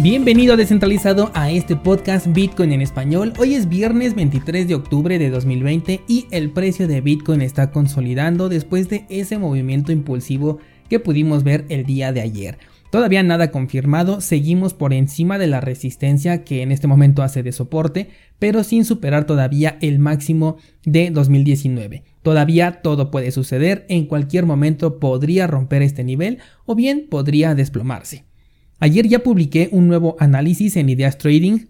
Bienvenido Descentralizado a este podcast Bitcoin en español. Hoy es viernes 23 de octubre de 2020 y el precio de Bitcoin está consolidando después de ese movimiento impulsivo que pudimos ver el día de ayer. Todavía nada confirmado, seguimos por encima de la resistencia que en este momento hace de soporte, pero sin superar todavía el máximo de 2019. Todavía todo puede suceder, en cualquier momento podría romper este nivel o bien podría desplomarse. Ayer ya publiqué un nuevo análisis en Ideas Trading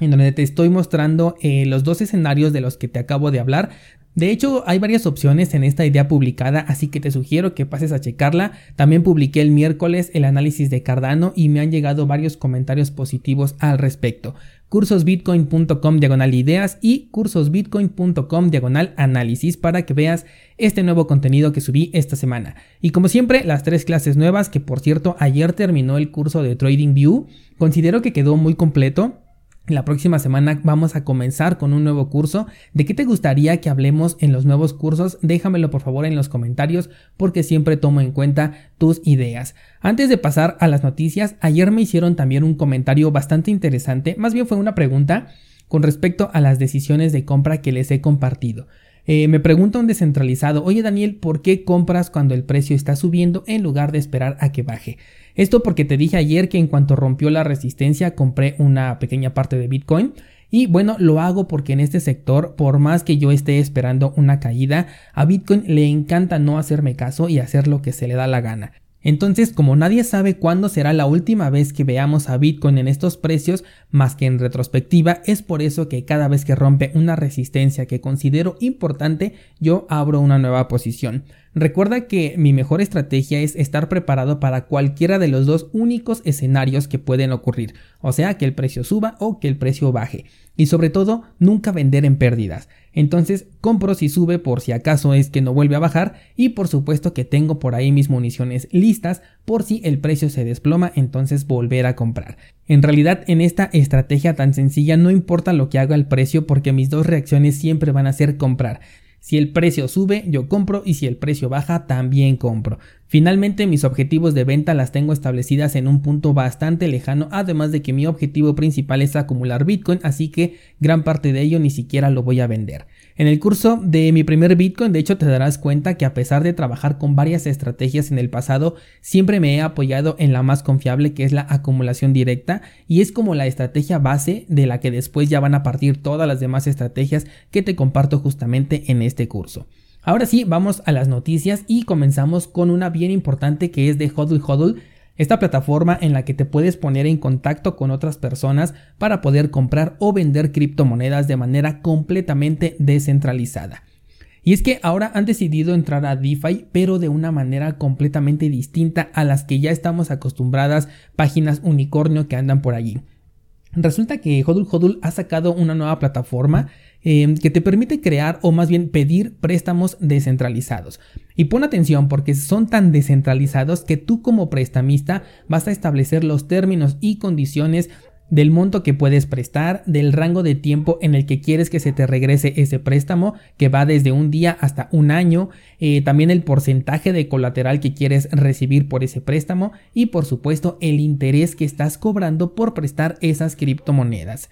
en donde te estoy mostrando eh, los dos escenarios de los que te acabo de hablar. De hecho, hay varias opciones en esta idea publicada, así que te sugiero que pases a checarla. También publiqué el miércoles el análisis de Cardano y me han llegado varios comentarios positivos al respecto. cursosbitcoin.com diagonal ideas y cursosbitcoin.com diagonal análisis para que veas este nuevo contenido que subí esta semana. Y como siempre, las tres clases nuevas, que por cierto ayer terminó el curso de TradingView, considero que quedó muy completo la próxima semana vamos a comenzar con un nuevo curso. ¿De qué te gustaría que hablemos en los nuevos cursos? Déjamelo por favor en los comentarios porque siempre tomo en cuenta tus ideas. Antes de pasar a las noticias, ayer me hicieron también un comentario bastante interesante, más bien fue una pregunta con respecto a las decisiones de compra que les he compartido. Eh, me pregunta un descentralizado, oye Daniel, ¿por qué compras cuando el precio está subiendo en lugar de esperar a que baje? Esto porque te dije ayer que en cuanto rompió la resistencia compré una pequeña parte de Bitcoin. Y bueno, lo hago porque en este sector, por más que yo esté esperando una caída, a Bitcoin le encanta no hacerme caso y hacer lo que se le da la gana. Entonces, como nadie sabe cuándo será la última vez que veamos a Bitcoin en estos precios, más que en retrospectiva, es por eso que cada vez que rompe una resistencia que considero importante, yo abro una nueva posición. Recuerda que mi mejor estrategia es estar preparado para cualquiera de los dos únicos escenarios que pueden ocurrir, o sea, que el precio suba o que el precio baje. Y sobre todo, nunca vender en pérdidas. Entonces, compro si sube por si acaso es que no vuelve a bajar y por supuesto que tengo por ahí mis municiones listas por si el precio se desploma, entonces volver a comprar. En realidad, en esta estrategia tan sencilla no importa lo que haga el precio porque mis dos reacciones siempre van a ser comprar. Si el precio sube, yo compro y si el precio baja, también compro. Finalmente, mis objetivos de venta las tengo establecidas en un punto bastante lejano, además de que mi objetivo principal es acumular Bitcoin, así que gran parte de ello ni siquiera lo voy a vender. En el curso de mi primer Bitcoin, de hecho, te darás cuenta que a pesar de trabajar con varias estrategias en el pasado, siempre me he apoyado en la más confiable que es la acumulación directa y es como la estrategia base de la que después ya van a partir todas las demás estrategias que te comparto justamente en este curso. Ahora sí, vamos a las noticias y comenzamos con una bien importante que es de Hodl Hodl esta plataforma en la que te puedes poner en contacto con otras personas para poder comprar o vender criptomonedas de manera completamente descentralizada. Y es que ahora han decidido entrar a DeFi, pero de una manera completamente distinta a las que ya estamos acostumbradas páginas unicornio que andan por allí. Resulta que Hodul Hodul ha sacado una nueva plataforma Em, que te permite crear o más bien pedir préstamos descentralizados. Y pon atención porque son tan descentralizados que tú como prestamista vas a establecer los términos y condiciones del monto que puedes prestar, del rango de tiempo en el que quieres que se te regrese ese préstamo, que va desde un día hasta un año, eh, también el porcentaje de colateral que quieres recibir por ese préstamo y por supuesto el interés que estás cobrando por prestar esas criptomonedas.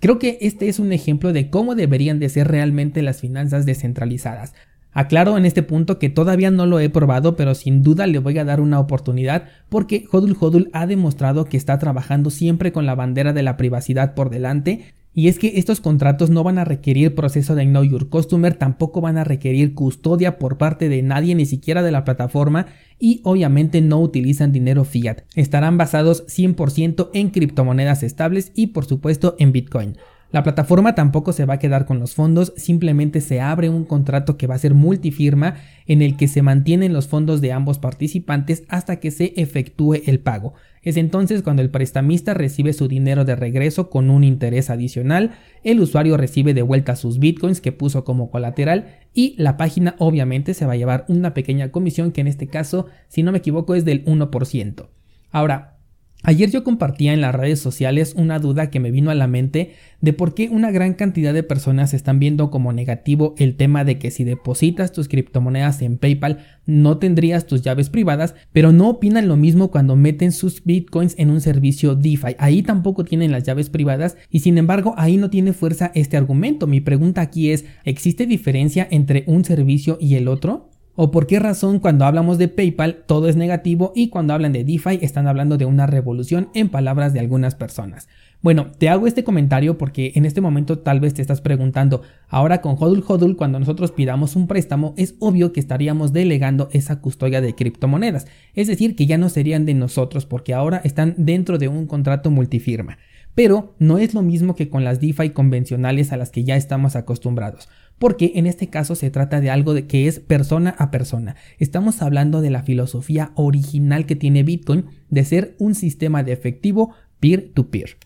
Creo que este es un ejemplo de cómo deberían de ser realmente las finanzas descentralizadas. Aclaro en este punto que todavía no lo he probado, pero sin duda le voy a dar una oportunidad porque Hodul Hodul ha demostrado que está trabajando siempre con la bandera de la privacidad por delante y es que estos contratos no van a requerir proceso de Know Your Customer, tampoco van a requerir custodia por parte de nadie, ni siquiera de la plataforma, y obviamente no utilizan dinero fiat. Estarán basados 100% en criptomonedas estables y por supuesto en Bitcoin. La plataforma tampoco se va a quedar con los fondos, simplemente se abre un contrato que va a ser multifirma en el que se mantienen los fondos de ambos participantes hasta que se efectúe el pago. Es entonces cuando el prestamista recibe su dinero de regreso con un interés adicional, el usuario recibe de vuelta sus bitcoins que puso como colateral y la página obviamente se va a llevar una pequeña comisión que en este caso, si no me equivoco, es del 1%. Ahora, Ayer yo compartía en las redes sociales una duda que me vino a la mente de por qué una gran cantidad de personas están viendo como negativo el tema de que si depositas tus criptomonedas en PayPal no tendrías tus llaves privadas, pero no opinan lo mismo cuando meten sus bitcoins en un servicio DeFi. Ahí tampoco tienen las llaves privadas y sin embargo ahí no tiene fuerza este argumento. Mi pregunta aquí es, ¿existe diferencia entre un servicio y el otro? ¿O por qué razón cuando hablamos de PayPal todo es negativo y cuando hablan de DeFi están hablando de una revolución en palabras de algunas personas? Bueno, te hago este comentario porque en este momento tal vez te estás preguntando, ahora con Hodl Hodl cuando nosotros pidamos un préstamo es obvio que estaríamos delegando esa custodia de criptomonedas, es decir, que ya no serían de nosotros porque ahora están dentro de un contrato multifirma. Pero no es lo mismo que con las DeFi convencionales a las que ya estamos acostumbrados porque en este caso se trata de algo de que es persona a persona. Estamos hablando de la filosofía original que tiene Bitcoin de ser un sistema de efectivo peer-to-peer.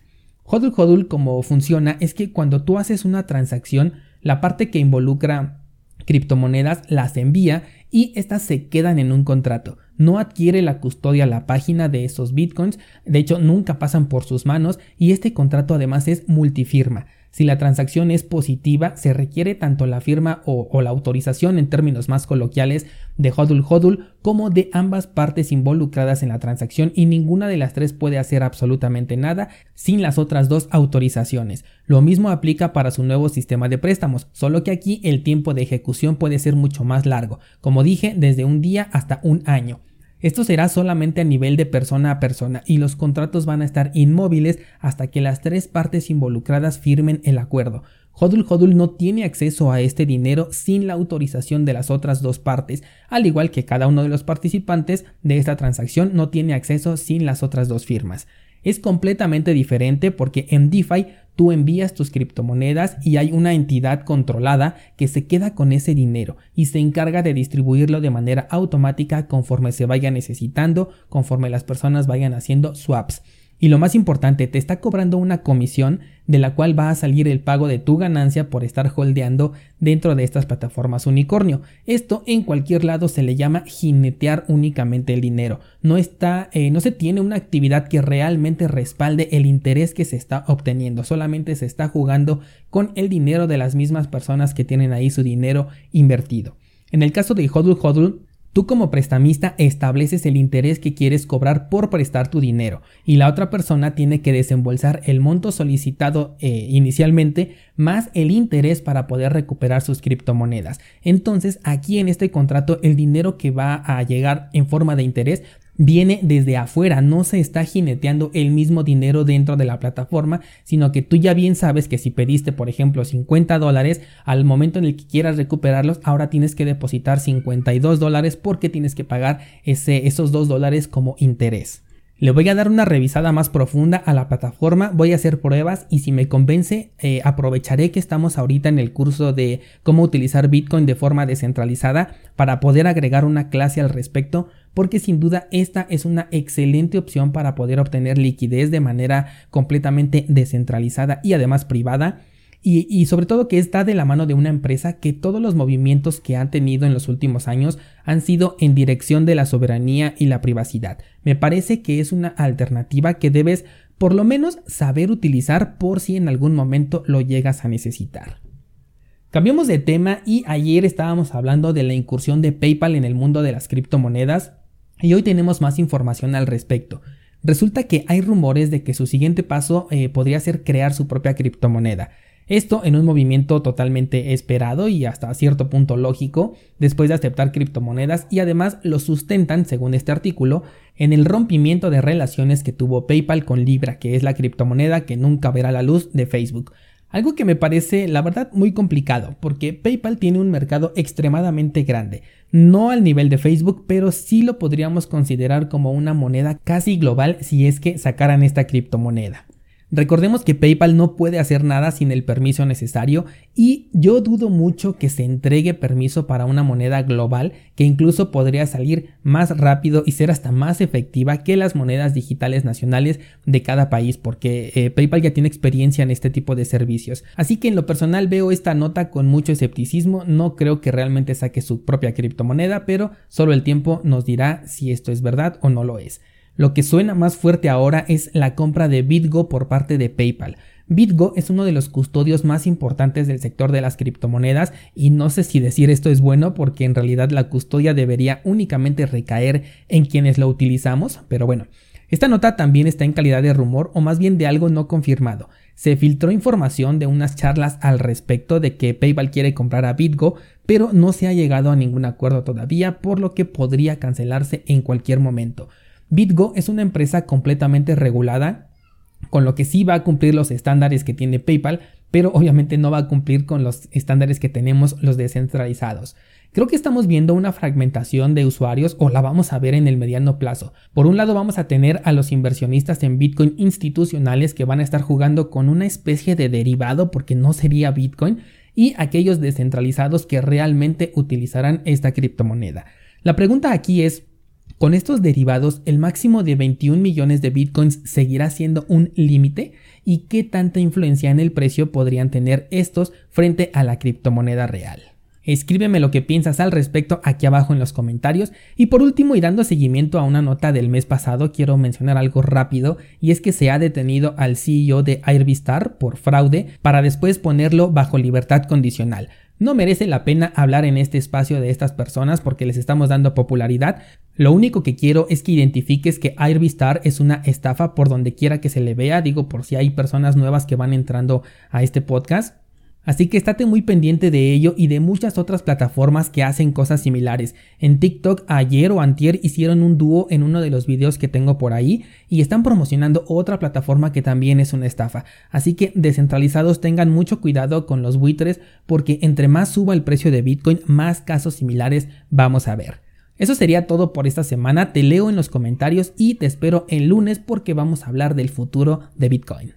Hodl Hodl como funciona es que cuando tú haces una transacción, la parte que involucra criptomonedas las envía y estas se quedan en un contrato. No adquiere la custodia la página de esos bitcoins, de hecho nunca pasan por sus manos y este contrato además es multifirma. Si la transacción es positiva, se requiere tanto la firma o, la autorización en términos más coloquiales de HODL HODL como de ambas partes involucradas en la transacción y ninguna de las tres puede hacer absolutamente nada sin las otras dos autorizaciones. Lo mismo aplica para su nuevo sistema de préstamos, solo que aquí el tiempo de ejecución puede ser mucho más largo, como dije, desde un día hasta un año. Esto será solamente a nivel de persona a persona y los contratos van a estar inmóviles hasta que las tres partes involucradas firmen el acuerdo. Hodul Hodul no tiene acceso a este dinero sin la autorización de las otras dos partes, al igual que cada uno de los participantes de esta transacción no tiene acceso sin las otras dos firmas. Es completamente diferente porque en DeFi tú envías tus criptomonedas y hay una entidad controlada que se queda con ese dinero y se encarga de distribuirlo de manera automática conforme se vaya necesitando, conforme las personas vayan haciendo swaps. Y lo más importante, te está cobrando una comisión de la cual va a salir el pago de tu ganancia por estar holdeando dentro de estas plataformas unicornio. Esto en cualquier lado se le llama jinetear únicamente el dinero. No está, eh, no se tiene una actividad que realmente respalde el interés que se está obteniendo. Solamente se está jugando con el dinero de las mismas personas que tienen ahí su dinero invertido. En el caso de Hodl Hodl, Tú como prestamista estableces el interés que quieres cobrar por prestar tu dinero y la otra persona tiene que desembolsar el monto solicitado eh, inicialmente más el interés para poder recuperar sus criptomonedas. Entonces aquí en este contrato el dinero que va a llegar en forma de interés viene desde afuera, no se está jineteando el mismo dinero dentro de la plataforma, sino que tú ya bien sabes que si pediste, por ejemplo, 50 dólares, al momento en el que quieras recuperarlos, ahora tienes que depositar 52 dólares porque tienes que pagar ese, esos 2 dólares como interés. Le voy a dar una revisada más profunda a la plataforma, voy a hacer pruebas y si me convence eh, aprovecharé que estamos ahorita en el curso de cómo utilizar Bitcoin de forma descentralizada para poder agregar una clase al respecto porque sin duda esta es una excelente opción para poder obtener liquidez de manera completamente descentralizada y además privada. Y, sobre todo que está de la mano de una empresa que todos los movimientos que han tenido en los últimos años han sido en dirección de la soberanía y la privacidad. Me parece que es una alternativa que debes por lo menos saber utilizar por si en algún momento lo llegas a necesitar. Cambiamos de tema y ayer estábamos hablando de la incursión de PayPal en el mundo de las criptomonedas y hoy tenemos más información al respecto. Resulta que hay rumores de que su siguiente paso eh, podría ser crear su propia criptomoneda. Esto en un movimiento totalmente esperado y hasta cierto punto lógico, después de aceptar criptomonedas y además lo sustentan, según este artículo, en el rompimiento de relaciones que tuvo PayPal con Libra, que es la criptomoneda que nunca verá la luz de Facebook. Algo que me parece, la verdad, muy complicado, porque PayPal tiene un mercado extremadamente grande, no al nivel de Facebook, pero sí lo podríamos considerar como una moneda casi global si es que sacaran esta criptomoneda. Recordemos que PayPal no puede hacer nada sin el permiso necesario y yo dudo mucho que se entregue permiso para una moneda global que incluso podría salir más rápido y ser hasta más efectiva que las monedas digitales nacionales de cada país porque eh, PayPal ya tiene experiencia en este tipo de servicios. Así que en lo personal veo esta nota con mucho escepticismo, no creo que realmente saque su propia criptomoneda, pero solo el tiempo nos dirá si esto es verdad o no lo es. Lo que suena más fuerte ahora es la compra de BitGo por parte de PayPal. BitGo es uno de los custodios más importantes del sector de las criptomonedas y no sé si decir esto es bueno porque en realidad la custodia debería únicamente recaer en quienes lo utilizamos, pero bueno. Esta nota también está en calidad de rumor o más bien de algo no confirmado. Se filtró información de unas charlas al respecto de que PayPal quiere comprar a BitGo, pero no se ha llegado a ningún acuerdo todavía, por lo que podría cancelarse en cualquier momento. BitGo es una empresa completamente regulada, con lo que sí va a cumplir los estándares que tiene PayPal, pero obviamente no va a cumplir con los estándares que tenemos los descentralizados. Creo que estamos viendo una fragmentación de usuarios o la vamos a ver en el mediano plazo. Por un lado vamos a tener a los inversionistas en Bitcoin institucionales que van a estar jugando con una especie de derivado porque no sería Bitcoin y aquellos descentralizados que realmente utilizarán esta criptomoneda. La pregunta aquí es, con estos derivados, el máximo de 21 millones de bitcoins seguirá siendo un límite y qué tanta influencia en el precio podrían tener estos frente a la criptomoneda real. Escríbeme lo que piensas al respecto aquí abajo en los comentarios. Y por último, y dando seguimiento a una nota del mes pasado, quiero mencionar algo rápido, y es que se ha detenido al CEO de Airbistar por fraude para después ponerlo bajo libertad condicional. No merece la pena hablar en este espacio de estas personas porque les estamos dando popularidad. Lo único que quiero es que identifiques que Airbistar es una estafa por donde quiera que se le vea, digo por si hay personas nuevas que van entrando a este podcast. Así que estate muy pendiente de ello y de muchas otras plataformas que hacen cosas similares. En TikTok ayer o antier hicieron un dúo en uno de los videos que tengo por ahí y están promocionando otra plataforma que también es una estafa. Así que descentralizados tengan mucho cuidado con los buitres porque entre más suba el precio de Bitcoin más casos similares vamos a ver. Eso sería todo por esta semana, te leo en los comentarios y te espero el lunes porque vamos a hablar del futuro de Bitcoin.